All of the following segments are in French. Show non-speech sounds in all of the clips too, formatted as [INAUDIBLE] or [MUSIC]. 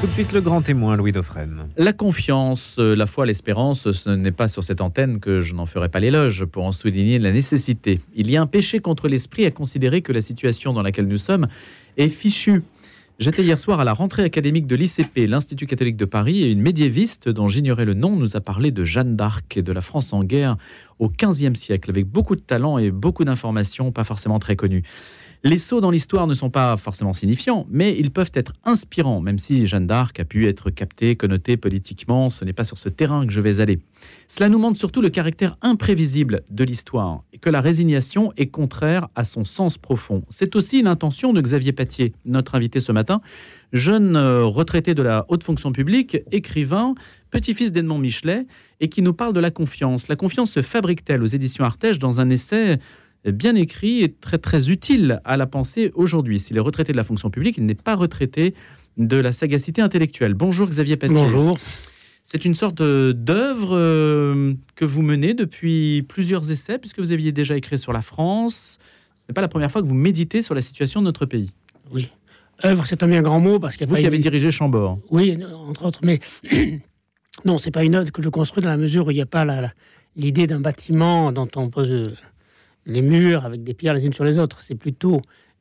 Tout de suite le grand témoin, Louis Dauphren. La confiance, euh, la foi, l'espérance, ce n'est pas sur cette antenne que je n'en ferai pas l'éloge pour en souligner la nécessité. Il y a un péché contre l'esprit à considérer que la situation dans laquelle nous sommes est fichue. J'étais hier soir à la rentrée académique de l'ICP, l'Institut catholique de Paris, et une médiéviste dont j'ignorais le nom nous a parlé de Jeanne d'Arc et de la France en guerre au XVe siècle, avec beaucoup de talent et beaucoup d'informations pas forcément très connues. Les sauts dans l'histoire ne sont pas forcément signifiants, mais ils peuvent être inspirants, même si Jeanne d'Arc a pu être captée, connotée politiquement, ce n'est pas sur ce terrain que je vais aller. Cela nous montre surtout le caractère imprévisible de l'histoire, et que la résignation est contraire à son sens profond. C'est aussi l'intention de Xavier Patier, notre invité ce matin, jeune euh, retraité de la haute fonction publique, écrivain, petit-fils d'Edmond Michelet, et qui nous parle de la confiance. La confiance se fabrique-t-elle aux éditions Artege dans un essai bien écrit et très très utile à la pensée aujourd'hui. S'il est retraité de la fonction publique, il n'est pas retraité de la sagacité intellectuelle. Bonjour Xavier Petit. Bonjour. C'est une sorte d'œuvre euh, que vous menez depuis plusieurs essais, puisque vous aviez déjà écrit sur la France. Ce n'est pas la première fois que vous méditez sur la situation de notre pays. Oui. Œuvre, c'est un bien grand mot parce qu'il Vous qui avez dirigé Chambord. Oui, entre autres, mais [CLEARS THROAT] non, c'est pas une œuvre que je construis dans la mesure où il n'y a pas l'idée d'un bâtiment dont on pose les murs avec des pierres les unes sur les autres. C'est plutôt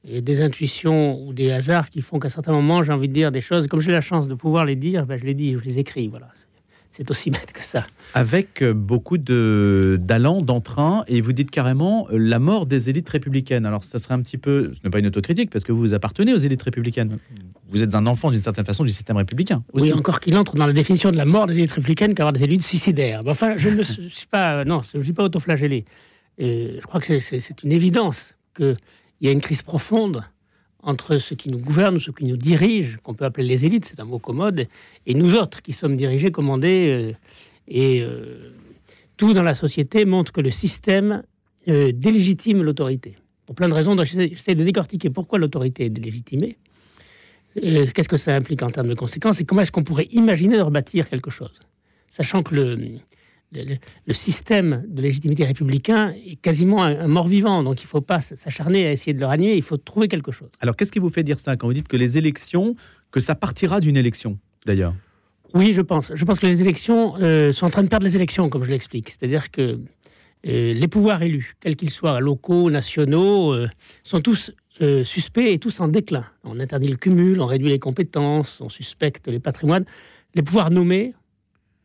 euh, des intuitions ou des hasards qui font qu'à certains moments, j'ai envie de dire des choses. Comme j'ai la chance de pouvoir les dire, ben, je les dis, je les écris. Voilà. C'est aussi [LAUGHS] bête que ça. Avec euh, beaucoup de d'allant, d'entrain, et vous dites carrément euh, la mort des élites républicaines. Alors, ça serait un petit peu, ce n'est pas une autocritique, parce que vous appartenez aux élites républicaines. Vous êtes un enfant d'une certaine façon du système républicain. Oui, encore qu'il entre dans la définition de la mort des élites républicaines qu'avoir des élites suicidaires. enfin, je ne suis pas, non, je ne suis pas autoflagellé. Je crois que c'est une évidence qu'il y a une crise profonde entre ceux qui nous gouvernent, ceux qui nous dirigent, qu'on peut appeler les élites, c'est un mot commode, et nous autres qui sommes dirigés, commandés. Euh, et euh, tout dans la société montre que le système euh, délégitime l'autorité. Pour plein de raisons, j'essaie de décortiquer pourquoi l'autorité est délégitimée, qu'est-ce que ça implique en termes de conséquences, et comment est-ce qu'on pourrait imaginer de rebâtir quelque chose? Sachant que le, le, système de légitimité républicain est quasiment un, mort-vivant. Donc il ne faut pas s'acharner à essayer de le ranimer, il faut trouver quelque chose. Alors qu'est-ce qui vous fait dire ça quand vous dites que les élections, que ça partira d'une élection d'ailleurs? Oui, je pense. Je pense que les élections euh, sont en train de perdre les élections, comme je l'explique. C'est-à-dire que euh, les pouvoirs élus, quels qu'ils soient, locaux, nationaux, euh, sont tous suspects et tous en déclin. On interdit le cumul, on réduit les compétences, on suspecte les patrimoines. Les pouvoirs nommés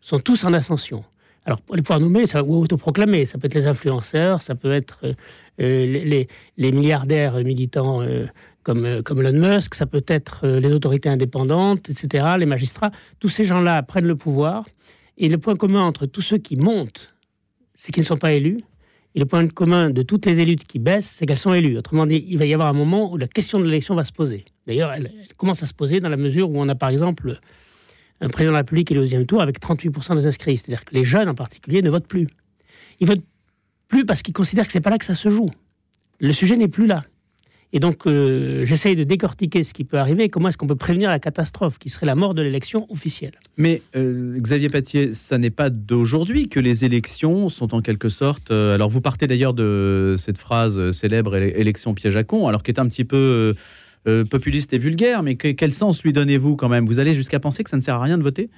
sont tous en ascension. Alors, les pouvoirs nommés ça, ou autoproclamés, ça peut être les influenceurs, ça peut être euh, les, les, milliardaires militants euh, comme, euh, comme Elon Musk, ça peut être les autorités indépendantes, etc., les magistrats. Tous ces gens-là prennent le pouvoir. Et le point commun entre tous ceux qui montent, c'est qu'ils ne sont pas élus. Et le point commun de toutes les élites qui baissent, c'est qu'elles sont élues. Autrement dit, il va y avoir un moment où la question de l'élection va se poser. D'ailleurs, elle, commence à se poser dans la mesure où on a, par exemple, un président de la République est au deuxième tour avec 38% des inscrits. C'est-à-dire que les jeunes en particulier ne votent plus. Ils votent plus parce qu'ils considèrent que c'est pas là que ça se joue. Le sujet n'est plus là. Et donc, euh, j'essaye de décortiquer ce qui peut arriver comment est-ce qu'on peut prévenir la catastrophe qui serait la mort de l'élection officielle. Mais euh, Xavier Patier, ça n'est pas d'aujourd'hui que les élections sont en quelque sorte. Euh, alors, vous partez d'ailleurs de cette phrase célèbre élection piège à con, alors qui est un petit peu euh, populiste et vulgaire, mais quel sens lui donnez-vous quand même? Vous allez jusqu'à penser que ça ne sert à rien de voter?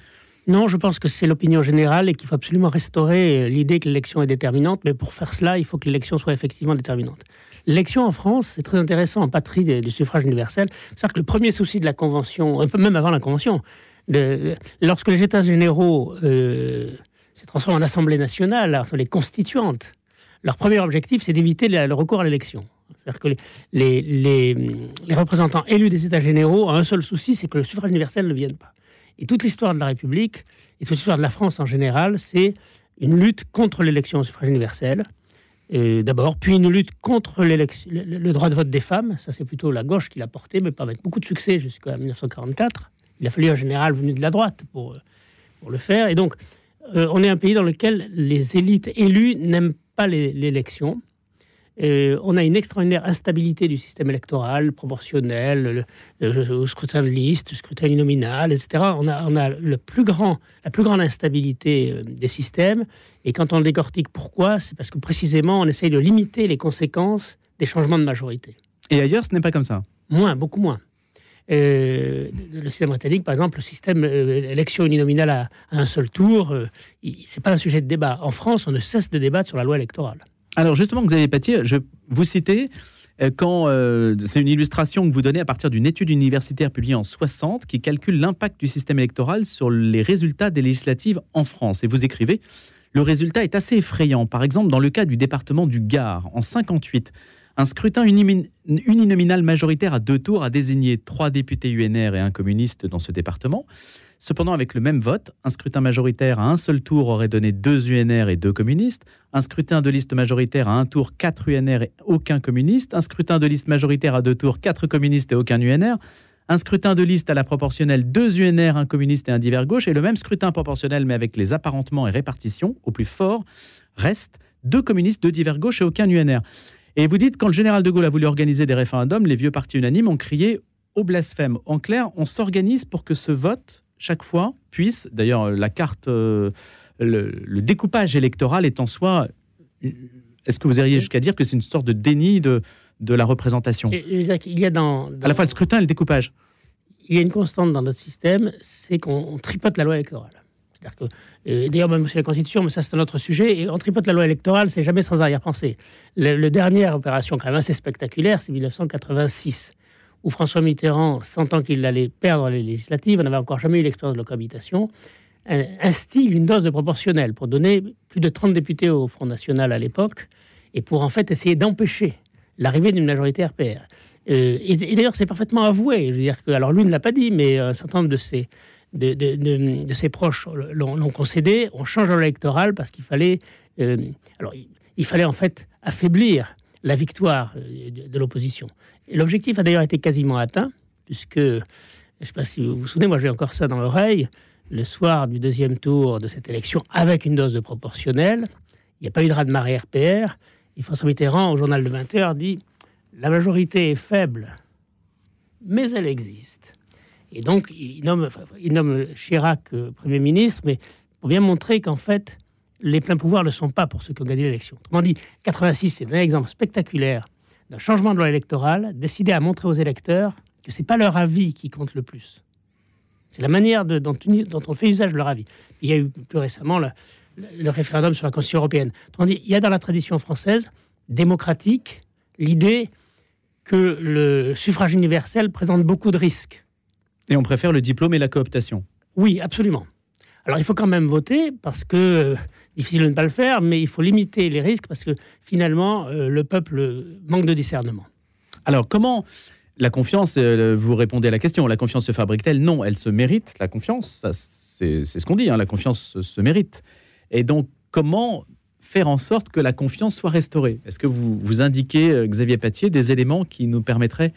Non, je pense que c'est l'opinion générale et qu'il faut absolument restaurer euh, l'idée que l'élection est déterminante, mais pour faire cela, il faut que l'élection soit effectivement déterminante. L'élection en France, c'est très intéressant en patrie du suffrage universel. C'est-à-dire que le premier souci de la Convention, un peu même avant la Convention, lorsque les États généraux euh, se transforment en Assemblée nationale, les constituantes, leur premier objectif, c'est d'éviter le recours à l'élection. C'est-à-dire que les, les, représentants élus des États généraux ont un seul souci, c'est que le suffrage universel ne vienne pas. Et toute l'histoire de la République, et toute l'histoire de la France en général, c'est une lutte contre l'élection au suffrage universel, d'abord, puis une lutte contre le, droit de vote des femmes, ça c'est plutôt la gauche qui l'a porté, mais pas avec beaucoup de succès jusqu'à 1944. Il a fallu un général venu de la droite pour, pour le faire. Et donc, euh, on est un pays dans lequel les élites élues n'aiment pas l'élection. Euh, on a une extraordinaire instabilité du système électoral, proportionnel, le, scrutin de liste, le scrutin uninominal, etc. On a, on a le plus grand, la plus grande instabilité euh, des systèmes. Et quand on décortique pourquoi, c'est parce que précisément on essaye de limiter les conséquences des changements de majorité. Et ailleurs, ce n'est pas comme ça? Moins, beaucoup moins. Euh, le système britannique, par exemple, le système euh, élection uninominale à, un seul tour, euh, c'est pas un sujet de débat. En France, on ne cesse de débattre sur la loi électorale. Alors justement, Xavier Paty, je vous citez quand c'est une illustration que vous donnez à partir d'une étude universitaire publiée en 60 qui calcule l'impact du système électoral sur les résultats des législatives en France. Et vous écrivez le résultat est assez effrayant. Par exemple, dans le cas du département du Gard, en 58, un scrutin uninominal majoritaire à deux tours a désigné trois députés UNR et un communiste dans ce département. Cependant, avec le même vote, un scrutin majoritaire à un seul tour aurait donné deux UNR et deux communistes, un scrutin de liste majoritaire à un tour, quatre UNR et aucun communiste, un scrutin de liste majoritaire à deux tours, quatre communistes et aucun UNR, un scrutin de liste à la proportionnelle, deux UNR, un communiste et un divers gauche, et le même scrutin proportionnel mais avec les apparentements et répartitions, au plus fort, reste deux communistes, deux divers gauche et aucun UNR. Et vous dites, quand le général de Gaulle a voulu organiser des référendums, les vieux partis unanimes ont crié au blasphème. En clair, on s'organise pour que ce vote, chaque fois, puisse, d'ailleurs, la carte, euh, le, découpage électoral est en soi. Est-ce que vous iriez jusqu'à dire que c'est une sorte de déni de, de la représentation? Il y a dans, À la fois le scrutin et le découpage. Il y a une constante dans notre système, c'est qu'on tripote la loi électorale. Euh, d'ailleurs, même c'est la Constitution, mais ça c'est un autre sujet. Et on tripote la loi électorale, c'est jamais sans arrière-pensée. Le, dernière opération, quand même assez spectaculaire, c'est 1986, où François Mitterrand, sentant qu'il allait perdre les législatives, on n'avait encore jamais eu l'expérience de la cohabitation, instille une dose de proportionnel pour donner plus de 30 députés au Front National à l'époque, et pour en fait essayer d'empêcher l'arrivée d'une majorité RPR. Euh, et, d'ailleurs, c'est parfaitement avoué. Je veux dire que, alors lui ne l'a pas dit, mais un certain nombre de ses, de, ses proches l'ont concédé. On change l'électoral parce qu'il fallait, euh, alors, il, fallait en fait affaiblir la victoire euh, de, l'opposition. L'objectif a d'ailleurs été quasiment atteint, puisque, je ne sais pas si vous vous souvenez, moi j'ai encore ça dans l'oreille, le soir du deuxième tour de cette élection, avec une dose de proportionnelle, il n'y a pas eu de raz-de-marée RPR, et François Mitterrand, au journal de 20h, dit La majorité est faible, mais elle existe. Et donc, il nomme, il nomme Chirac euh, Premier ministre, mais pour bien montrer qu'en fait, les pleins pouvoirs ne sont pas pour ceux qui ont gagné l'élection. Autrement dit, 86, c'est un exemple spectaculaire d'un changement de loi électorale décidé à montrer aux électeurs que ce n'est pas leur avis qui compte le plus. C'est la manière de, dont, on fait usage de leur avis. Il y a eu plus récemment le, le référendum sur la Constitution européenne. Autrement dit, il y a dans la tradition française démocratique l'idée que le suffrage universel présente beaucoup de risques. Et on préfère le diplôme et la cooptation Oui, absolument. Alors il faut quand même voter parce que, difficile de ne pas le faire, mais il faut limiter les risques parce que finalement, euh, le peuple manque de discernement. Alors comment la confiance, euh, vous répondez à la question, la confiance se fabrique-t-elle? Non, elle se mérite, la confiance, c'est ce qu'on dit, hein, la confiance se, mérite. Et donc comment faire en sorte que la confiance soit restaurée? Est-ce que vous, vous indiquez, Xavier Patier, des éléments qui nous permettraient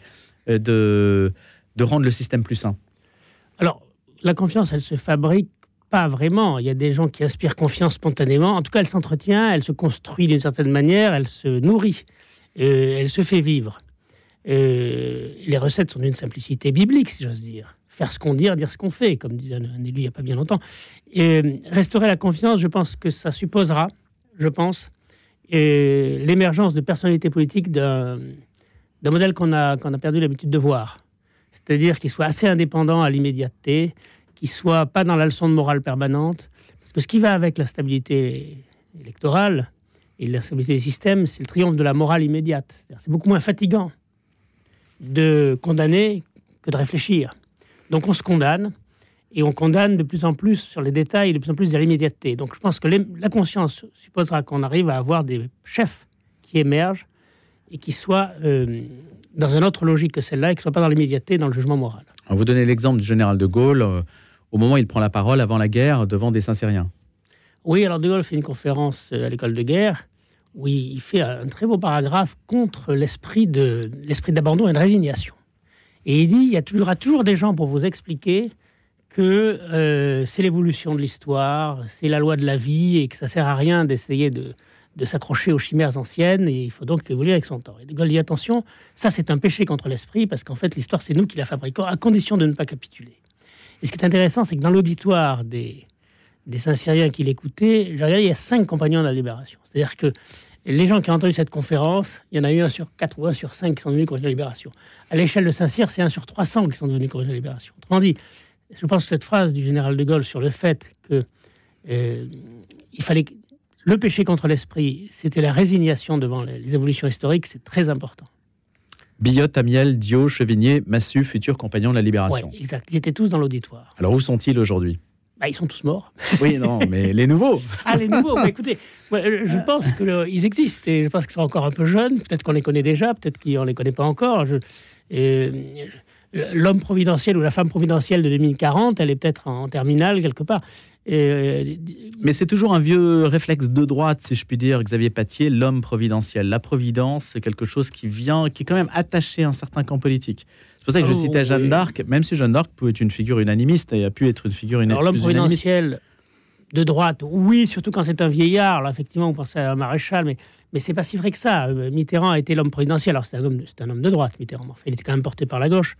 de de rendre le système plus sain? Alors, la confiance, elle se fabrique pas vraiment. Il y a des gens qui inspirent confiance spontanément. En tout cas, elle s'entretient, elle se construit d'une certaine manière, elle se nourrit, euh, elle se fait vivre. Euh, les recettes sont d'une simplicité biblique, si j'ose dire. Faire ce qu'on dit, dire ce qu'on fait, comme disait un, élu il n'y a pas bien longtemps. Et, restaurer la confiance, je pense que ça supposera, je pense, l'émergence de personnalités politiques d'un modèle qu'on a, a perdu l'habitude de voir c'est-à-dire qu'il soit assez indépendant à l'immédiateté, qu'il soit pas dans la leçon de morale permanente. Parce que ce qui va avec la stabilité électorale et la stabilité des systèmes, c'est le triomphe de la morale immédiate. C'est beaucoup moins fatigant de condamner que de réfléchir. Donc on se condamne, et on condamne de plus en plus sur les détails, de plus en plus à l'immédiateté. Donc je pense que la conscience supposera qu'on arrive à avoir des chefs qui émergent et qui soient euh, dans une autre logique que celle-là et qui ne soit pas dans l'immédiateté, dans le jugement moral. vous donnez l'exemple du général de Gaulle, euh, au moment où il prend la parole avant la guerre devant des Saint-Syriens. Oui, alors de Gaulle fait une conférence euh, à l'école de guerre où il fait un très beau paragraphe contre l'esprit d'abandon et de résignation. Et il dit il y, aura toujours des gens pour vous expliquer que euh, c'est l'évolution de l'histoire, c'est la loi de la vie et que ça sert à rien d'essayer de, de s'accrocher aux chimères anciennes et il faut donc évoluer avec son temps. Et De Gaulle dit attention, ça c'est un péché contre l'esprit parce qu'en fait l'histoire c'est nous qui la fabriquons à condition de ne pas capituler. Et ce qui est intéressant, c'est que dans l'auditoire des, des Saint-Syriens qui l'écoutaient, il y a cinq compagnons de la libération. C'est-à-dire que les gens qui ont entendu cette conférence, il y en a eu un sur quatre ou un sur cinq qui sont devenus correspondants de Libération. À l'échelle de Saint-Cyr, c'est un sur 300 qui sont devenus correspondants de Libération. Autrement dit, je pense que cette phrase du général de Gaulle sur le fait que euh, fallait le péché contre l'esprit, c'était la résignation devant les, évolutions historiques, c'est très important. Billot, Amiel, Dio, Chevigné, Massu, futurs compagnons de la Libération. Exact. Ils étaient tous dans l'auditoire. Alors où sont-ils aujourd'hui? Bah, Ils sont tous morts. [LAUGHS] Oui, non, mais les nouveaux [LAUGHS] Ah, les nouveaux bah, Écoutez, je pense qu'ils existent et je pense qu'ils sont encore un peu jeunes. Peut-être qu'on les connaît déjà, peut-être qu'on ne les connaît pas encore. Je, l'homme providentiel ou la femme providentielle de 2040, elle est peut-être en terminale quelque part. Euh, Mais c'est toujours un vieux réflexe de droite, si je puis dire, Xavier Patier, l'homme providentiel. La providence, c'est quelque chose qui vient, qui est quand même attaché à un certain camp politique. C'est pour ça que je oh, citais Jeanne d'Arc, même si Jeanne d'Arc pouvait être une figure unanimiste et a pu être une figure unanimiste. Alors l'homme providentiel de droite, oui, surtout quand c'est un vieillard. Là, effectivement, on pensait à un maréchal, mais, mais c'est pas si vrai que ça. Euh, Mitterrand a été l'homme providentiel. Alors c'est un, homme, un homme de droite, Mitterrand. il était quand même porté par la gauche.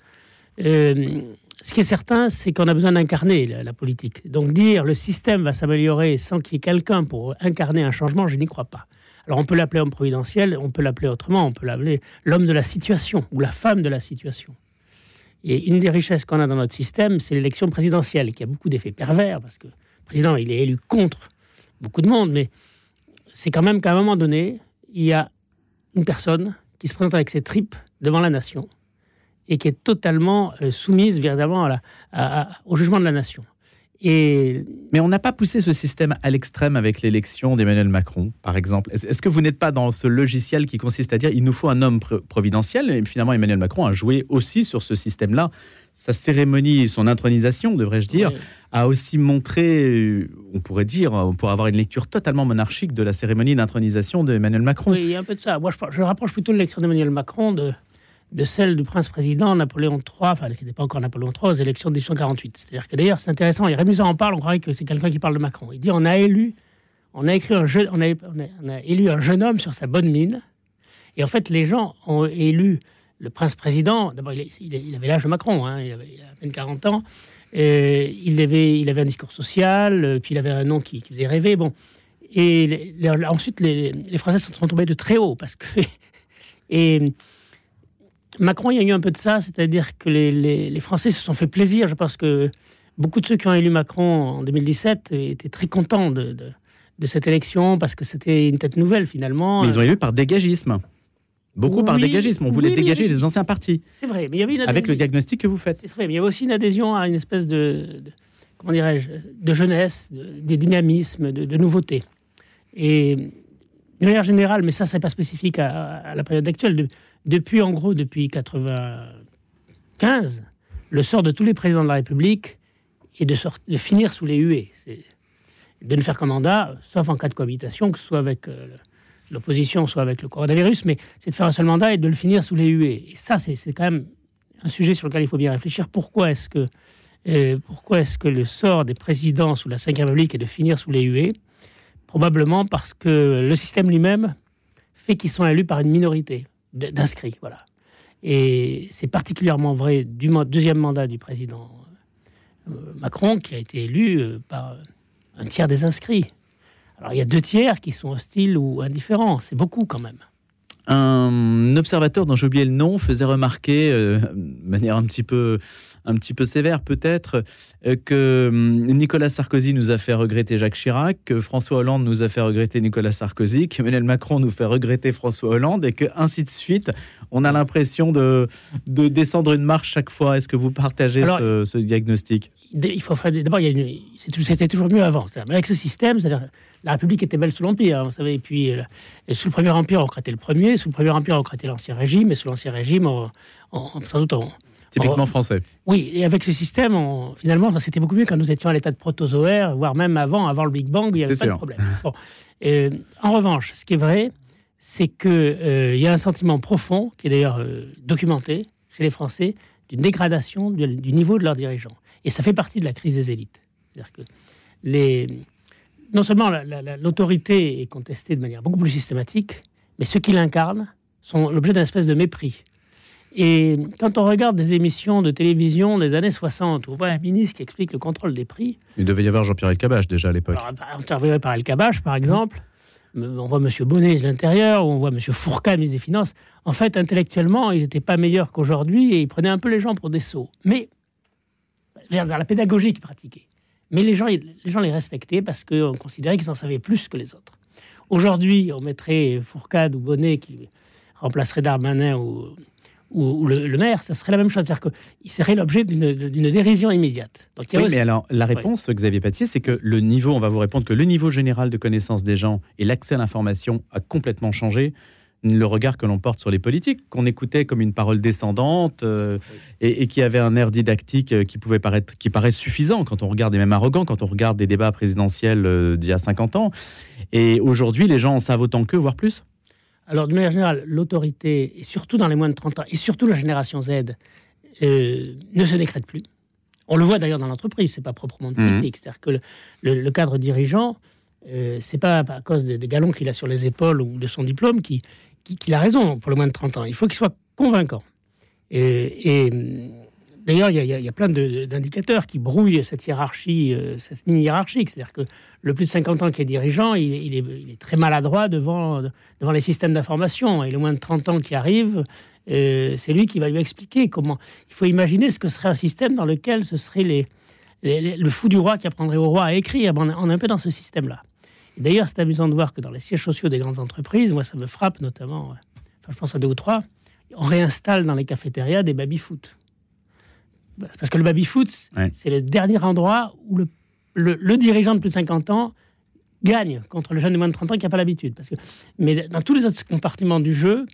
Euh, ce qui est certain, c'est qu'on a besoin d'incarner la, politique. Donc dire le système va s'améliorer sans qu'il y ait quelqu'un pour incarner un changement, je n'y crois pas. Alors on peut l'appeler homme providentiel, on peut l'appeler autrement, on peut l'appeler l'homme de la situation ou la femme de la situation. Et une des richesses qu'on a dans notre système, c'est l'élection présidentielle, qui a beaucoup d'effets pervers, parce que le président, il est élu contre beaucoup de monde, mais c'est quand même qu'à un moment donné, il y a une personne qui se présente avec ses tripes devant la nation et qui est totalement euh, soumise véritablement à la, au jugement de la nation. Et... Mais on n'a pas poussé ce système à l'extrême avec l'élection d'Emmanuel Macron, par exemple. Est-ce que vous n'êtes pas dans ce logiciel qui consiste à dire il nous faut un homme providentiel Et finalement, Emmanuel Macron a joué aussi sur ce système-là. Sa cérémonie, son intronisation, devrais-je dire, a aussi montré, on pourrait dire, on pourrait avoir une lecture totalement monarchique de la cérémonie d'intronisation d'Emmanuel Macron. Oui, il y a un peu de ça. Moi, je, je rapproche plutôt l'élection d'Emmanuel Macron de, de celle du prince-président Napoléon III, enfin, qui n'était pas encore Napoléon III, aux élections de 1848. C'est-à-dire que d'ailleurs, c'est intéressant, et Rémusat en parle, on croirait que c'est quelqu'un qui parle de Macron. Il dit on a élu, on a, un jeune, on, a, élu un jeune homme sur sa bonne mine, et en fait, les gens ont élu le prince-président. D'abord, il, avait l'âge de Macron, hein, il, avait, à peine 40 ans. Il, avait, un discours social, puis il avait un nom qui, faisait rêver. Bon. Et ensuite, les, Français sont tombés de très haut, parce que. [LAUGHS] Macron, il y a eu un peu de ça, c'est-à-dire que les, Français se sont fait plaisir. Je pense que beaucoup de ceux qui ont élu Macron en 2017 étaient très contents de, cette élection parce que c'était une tête nouvelle finalement. Mais ils ont élu par dégagisme. Beaucoup par dégagisme. On voulait dégager les anciens partis. C'est vrai, mais il y avait une Avec le diagnostic que vous faites. C'est vrai, mais il y avait aussi une adhésion à une espèce de, comment dirais-je, de jeunesse, de, dynamisme, de, nouveauté. Et de manière générale, mais ça, c'est pas spécifique à, la période actuelle depuis, en gros, depuis 95, le sort de tous les présidents de la République est de, de finir sous les huées. De ne faire qu'un mandat, sauf en cas de cohabitation, que ce soit avec euh, l'opposition, soit avec le coronavirus, mais c'est de faire un seul mandat et de le finir sous les huées. Et ça, c'est quand même un sujet sur lequel il faut bien réfléchir. Pourquoi est-ce que, euh, pourquoi est-ce que le sort des présidents sous la Ve République est de finir sous les huées? Probablement parce que le système lui-même fait qu'ils sont élus par une minorité d'inscrits. Voilà. Et c'est particulièrement vrai du deuxième mandat du président euh, Macron, qui a été élu euh, par un tiers des inscrits. Alors il y a deux tiers qui sont hostiles ou indifférents, c'est beaucoup quand même. Un observateur dont j'ai le nom faisait remarquer, euh, de manière un petit peu un petit peu sévère peut-être, euh, que hum, Nicolas Sarkozy nous a fait regretter Jacques Chirac, que François Hollande nous a fait regretter Nicolas Sarkozy, qu'Emmanuel Macron nous fait regretter François Hollande, et que ainsi de suite, on a l'impression de, de descendre une marche chaque fois. Est-ce que vous partagez ce, diagnostic? il faut d'abord, c'était toujours mieux avant. Mais avec ce système, la République était belle sous l'Empire, hein, vous savez. Et puis, euh, sous le Premier Empire, on crêtait le premier. Sous le Premier Empire, on crêtait l'Ancien Régime. Et sous l'Ancien Régime, on, sans doute, on, Typiquement français. Oui, et avec ce système, finalement, c'était beaucoup mieux quand nous étions à l'état de protozoaire, voire même avant, avant le Big Bang, il n'y avait pas de problème. en revanche, ce qui est vrai, c'est qu'il euh, y a un sentiment profond, qui est d'ailleurs euh, documenté chez les Français, d'une dégradation du, niveau de leurs dirigeants. Et ça fait partie de la crise des élites. C'est-à-dire que les, non seulement l'autorité est contestée de manière beaucoup plus systématique, mais ceux qui l'incarnent sont l'objet d'un espèce de mépris. Et quand on regarde des émissions de télévision des années 60, on voit un ministre qui explique le contrôle des prix. Il devait y avoir Jean-Pierre Elkabbach déjà à l'époque. Interviewé par Elkabbach, par exemple. on voit M. Bonnet, de l'Intérieur, on voit M. Fourcade, ministre des Finances. En fait, intellectuellement, ils n'étaient pas meilleurs qu'aujourd'hui et ils prenaient un peu les gens pour des sots. Mais, vers la pédagogie qu'ils pratiquaient. Mais les gens, les gens les respectaient parce qu'on considérait qu'ils en savaient plus que les autres. Aujourd'hui, on mettrait Fourcade ou Bonnet qui remplacerait Darmanin ou, ou, le, maire, ça serait la même chose. C'est-à-dire qu'il serait l'objet d'une dérision immédiate. Donc, oui, mais alors, la réponse, Xavier Patier, c'est que le niveau, on va vous répondre que le niveau général de connaissance des gens et l'accès à l'information a complètement changé le regard que l'on porte sur les politiques, qu'on écoutait comme une parole descendante euh, et, qui avait un air didactique euh, qui pouvait paraître, qui paraît suffisant quand on regarde, et même arrogant, quand on regarde des débats présidentiels euh, d'il y a 50 ans. Et aujourd'hui, les gens en savent autant qu'eux, voire plus. Alors, de manière générale, l'autorité, et surtout dans les moins de 30 ans, et surtout la génération Z, ne se décrète plus. On le voit d'ailleurs dans l'entreprise, c'est pas proprement mmh. politique. C'est-à-dire que le, cadre dirigeant, euh, c'est pas à cause des, des galons qu'il a sur les épaules ou de son diplôme qui, qu'il a raison pour le moins de 30 ans. Il faut qu'il soit convaincant. Et, d'ailleurs, il y, a plein d'indicateurs qui brouillent cette hiérarchie, euh, cette mini-hiérarchie. C'est-à-dire que le plus de 50 ans qui est dirigeant, il, est, très maladroit devant, devant les systèmes d'information. Et le moins de 30 ans qui arrive, euh, c'est lui qui va lui expliquer comment. Il faut imaginer ce que serait un système dans lequel ce serait les, le fou du roi qui apprendrait au roi à écrire. On est un peu dans ce système-là. D'ailleurs, c'est amusant de voir que dans les sièges sociaux des grandes entreprises, moi ça me frappe notamment, je pense à deux ou trois, on réinstalle dans les cafétérias des baby-foot. Parce que le baby-foot, c'est le dernier endroit où le, le, dirigeant de plus de 50 ans gagne contre le jeune de moins de 30 ans qui n'a pas l'habitude. Parce que, mais dans tous les autres compartiments du jeu,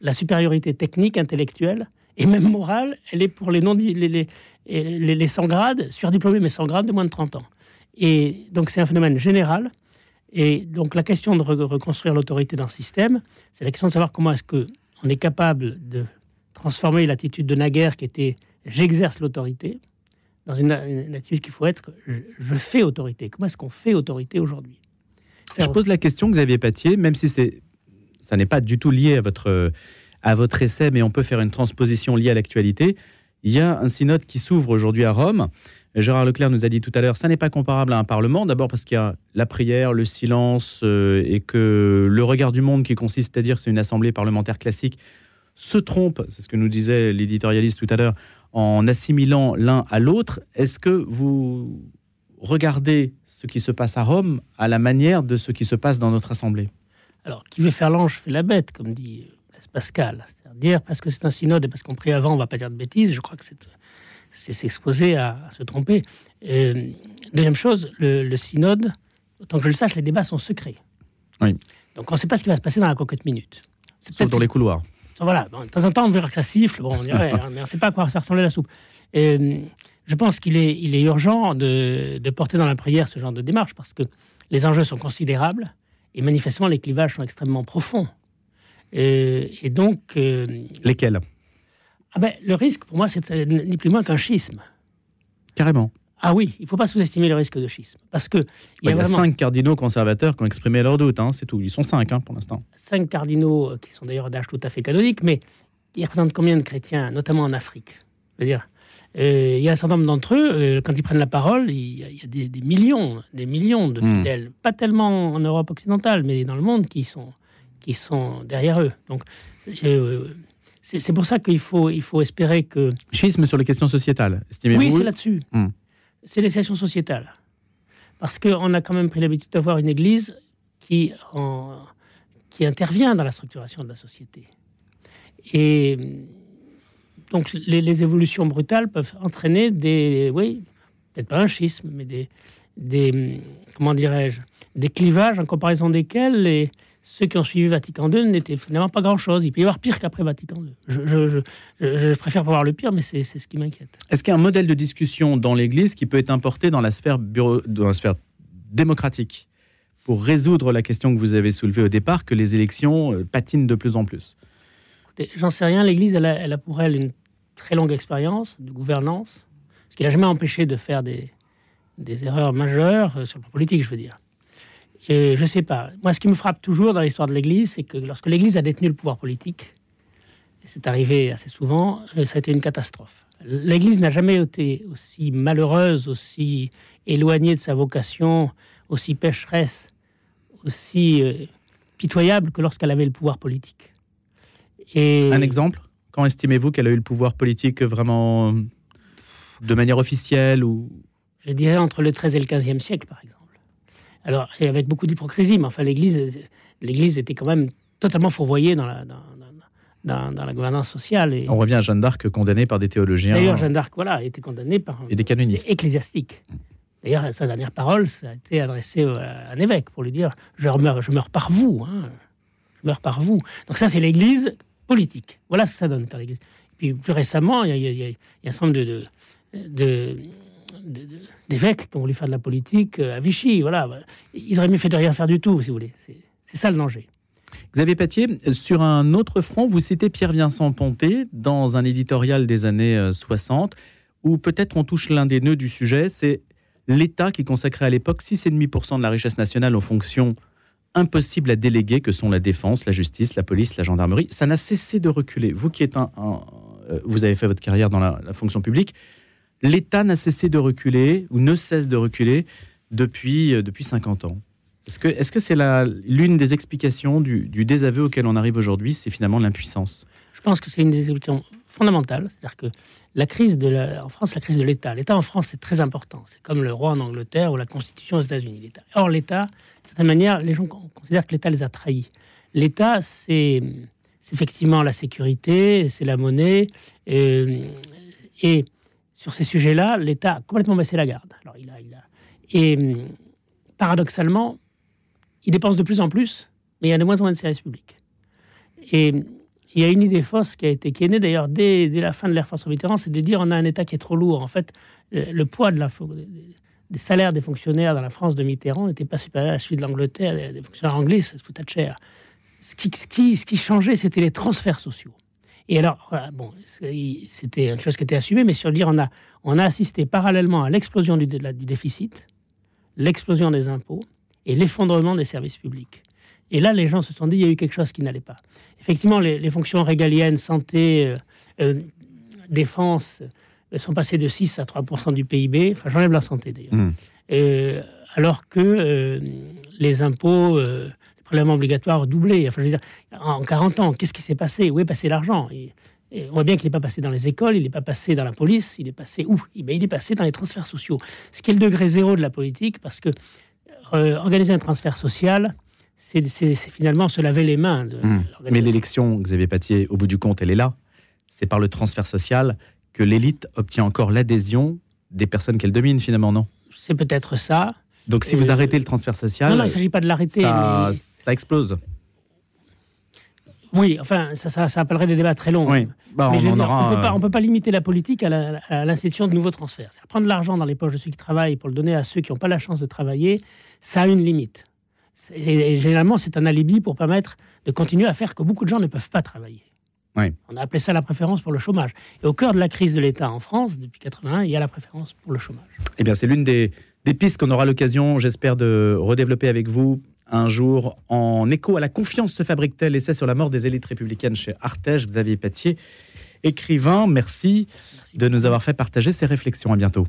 la supériorité technique, intellectuelle et même morale, elle est pour les, non, les, les, les, les sans grades, surdiplômés mais sans grade de moins de 30 ans. Et donc c'est un phénomène général et donc la question de reconstruire l'autorité d'un système, c'est la question de savoir comment est-ce qu'on est capable de transformer l'attitude de naguère qui était j'exerce l'autorité dans une, attitude qu'il faut être je, fais autorité. Comment est-ce qu'on fait autorité aujourd'hui? Je pose la question, Xavier Patier, même si c'est, ça n'est pas du tout lié à votre, à votre essai, mais on peut faire une transposition liée à l'actualité. Il y a un synode qui s'ouvre aujourd'hui à Rome. Gérard Leclerc nous a dit tout à l'heure, ça n'est pas comparable à un Parlement, d'abord parce qu'il y a la prière, le silence, euh, et que le regard du monde qui consiste à dire que c'est une assemblée parlementaire classique se trompe, c'est ce que nous disait l'éditorialiste tout à l'heure, en assimilant l'un à l'autre. Est-ce que vous regardez ce qui se passe à Rome à la manière de ce qui se passe dans notre assemblée? Alors, qui veut faire l'ange fait la bête, comme dit Pascal. C'est-à-dire dire parce que c'est un synode et parce qu'on prie avant, on ne va pas dire de bêtises. Je crois que c'est s'exposer à, se tromper. Euh, deuxième chose, le, synode, autant que je le sache, les débats sont secrets. Oui. Donc on ne sait pas ce qui va se passer dans la cocotte minute. Sauf dans les couloirs. Voilà, de temps en temps on verra que ça siffle, bon, on dirait, [LAUGHS] hein, mais on ne sait pas à quoi faire ressembler la soupe. Euh, je pense qu'il est, il est urgent de, de, porter dans la prière ce genre de démarche parce que les enjeux sont considérables et manifestement les clivages sont extrêmement profonds. Euh, et donc. Lesquels? Ah ben, le risque, pour moi, c'est ni plus moins qu'un schisme. Carrément. Ah oui, il ne faut pas sous-estimer le risque de schisme. Parce que il y, a, cinq cardinaux conservateurs qui ont exprimé leurs doutes, hein, c'est tout. Ils sont cinq hein, pour l'instant. Cinq cardinaux euh, qui sont d'ailleurs d'âge tout à fait canonique, mais ils représentent combien de chrétiens, notamment en Afrique? Je veux dire, euh, il y a un certain nombre d'entre eux, euh, quand ils prennent la parole, il y a, des, millions, des millions de hmm. fidèles, pas tellement en Europe occidentale, mais dans le monde, qui sont, qui sont derrière eux. Donc, c'est pour ça qu'il faut, il faut espérer que. Schisme sur les questions sociétales, Oui, c'est là-dessus. Hmm. C'est les questions sociétales. Parce qu'on a quand même pris l'habitude d'avoir une Église qui, en, qui intervient dans la structuration de la société. Et donc les, évolutions brutales peuvent entraîner des, oui, peut-être pas un schisme, mais des comment dirais-je, des clivages en comparaison desquels les, ceux qui ont suivi Vatican II n'étaient finalement pas grand-chose. Il peut y avoir pire qu'après Vatican II. Je, je, préfère pas voir le pire, mais c'est ce qui m'inquiète. Est-ce qu'il y a un modèle de discussion dans l'Église qui peut être importé dans la sphère, bureau, dans la sphère démocratique pour résoudre la question que vous avez soulevée au départ, que les élections euh, patinent de plus en plus? J'en sais rien. L'Église, elle, elle, a pour elle une très longue expérience de gouvernance, ce qui n'a jamais empêché de faire des, des erreurs majeures euh, sur le plan politique, je veux dire. Et je ne sais pas. Moi, ce qui me frappe toujours dans l'histoire de l'Église, c'est que lorsque l'Église a détenu le pouvoir politique, c'est arrivé assez souvent, euh, ça a été une catastrophe. L'Église n'a jamais été aussi malheureuse, aussi éloignée de sa vocation, aussi pécheresse, aussi euh, pitoyable que lorsqu'elle avait le pouvoir politique. Et... Un exemple? Quand estimez-vous qu'elle a eu le pouvoir politique vraiment de manière officielle ou... Je dirais entre le XIIIe et le XVe siècle, par exemple. Alors, et avec beaucoup d'hypocrisie, mais enfin, l'Église, l'Église était quand même totalement fourvoyée dans la, dans, dans, la gouvernance sociale. Et... On revient à Jeanne d'Arc condamnée par des théologiens. D'ailleurs, Jeanne d'Arc, voilà, a été condamnée par et des canonistes ecclésiastiques. D'ailleurs, sa dernière parole, ça a été adressé à un évêque pour lui dire Je meurs, je meurs par vous. Hein. Je meurs par vous. Donc, ça, c'est l'Église politique. Voilà ce que ça donne l'Église. Puis, plus récemment, il y, y, y, a un certain nombre de, de, d'évêques qui ont voulu faire de la politique euh, à Vichy. Voilà. Ils auraient mieux fait de rien faire du tout, si vous voulez. C'est ça le danger. Xavier Patier, sur un autre front, vous citez Pierre Vincent Ponté dans un éditorial des années 60, euh, où peut-être on touche l'un des nœuds du sujet, c'est l'État qui consacrait à l'époque 6,5% de la richesse nationale aux fonctions impossibles à déléguer, que sont la défense, la justice, la police, la gendarmerie. Ça n'a cessé de reculer. Vous qui êtes un, euh, vous avez fait votre carrière dans la, fonction publique, l'État n'a cessé de reculer ou ne cesse de reculer depuis, euh, depuis 50 ans. Est-ce que c'est -ce c'est l'une des explications du, du, désaveu auquel on arrive aujourd'hui C'est finalement l'impuissance? Je pense que c'est une des explications fondamentales. C'est-à-dire que la crise de la, en France, la crise de l'État. L'État en France, c'est très important. C'est comme le roi en Angleterre ou la Constitution aux États-Unis. Or, l'État, de certaine manière, les gens considèrent que l'État les a trahis. L'État, c'est effectivement la sécurité, c'est la monnaie. Euh, et sur ces sujets-là, l'État a complètement baissé la garde. Alors, il a, il a, et paradoxalement, il dépense de plus en plus, mais il y a de moins en moins de services publics. Et il y a une idée fausse qui a été qui est née d'ailleurs dès, la fin de l'ère François Mitterrand, c'est de dire on a un État qui est trop lourd. En fait, le, poids des salaires des fonctionnaires dans la France de Mitterrand n'était pas supérieur à celui de l'Angleterre, des fonctionnaires anglais, ça se foutait de cher. Ce qui, ce ce qui changeait, c'était les transferts sociaux. Et alors, bon, c'était une chose qui était assumée, mais sur dire, on a, on a assisté parallèlement à l'explosion du, du déficit, l'explosion des impôts et l'effondrement des services publics. Et là, les gens se sont dit, il y a eu quelque chose qui n'allait pas. Effectivement, les, fonctions régaliennes, santé, euh, euh, défense, euh, sont passées de 6 à 3% du PIB. Enfin, j'enlève la santé d'ailleurs. Hmm. alors que les impôts, obligatoires ont doublé. Enfin, je veux dire, en 40 ans, qu'est-ce qui s'est passé? Où est passé l'argent? On voit bien qu'il n'est pas passé dans les écoles, il n'est pas passé dans la police, il est passé où? Eh Il est passé dans les transferts sociaux. Ce qui est le degré zéro de la politique, parce que organiser un transfert social, c'est finalement se laver les mains. De hmm. Mais l'élection, Xavier Patier, au bout du compte, elle est là. C'est par le transfert social que l'élite obtient encore l'adhésion des personnes qu'elle domine, finalement, non? C'est peut-être ça. Donc si vous arrêtez le transfert social... Non, non il ne s'agit pas de l'arrêter. Ça, ça, explose. Oui, enfin, ça, ça, appellerait des débats très longs. Oui. Bah, on ne peut, pas limiter la politique à l'institution de nouveaux transferts. Prendre l'argent dans les poches de ceux qui travaillent pour le donner à ceux qui n'ont pas la chance de travailler, ça a une limite. Et, généralement, c'est un alibi pour permettre de continuer à faire que beaucoup de gens ne peuvent pas travailler. On a appelé ça la préférence pour le chômage. Et au cœur de la crise de l'État en France, depuis 81, il y a la préférence pour le chômage. Eh bien, c'est l'une des, des pistes qu'on aura l'occasion, j'espère, de redévelopper avec vous un jour. En écho à la confiance se fabrique-t-elle Essai sur la mort des élites républicaines chez Artege, Xavier Patier, écrivain. Merci, merci de nous avoir fait partager ces réflexions. À bientôt.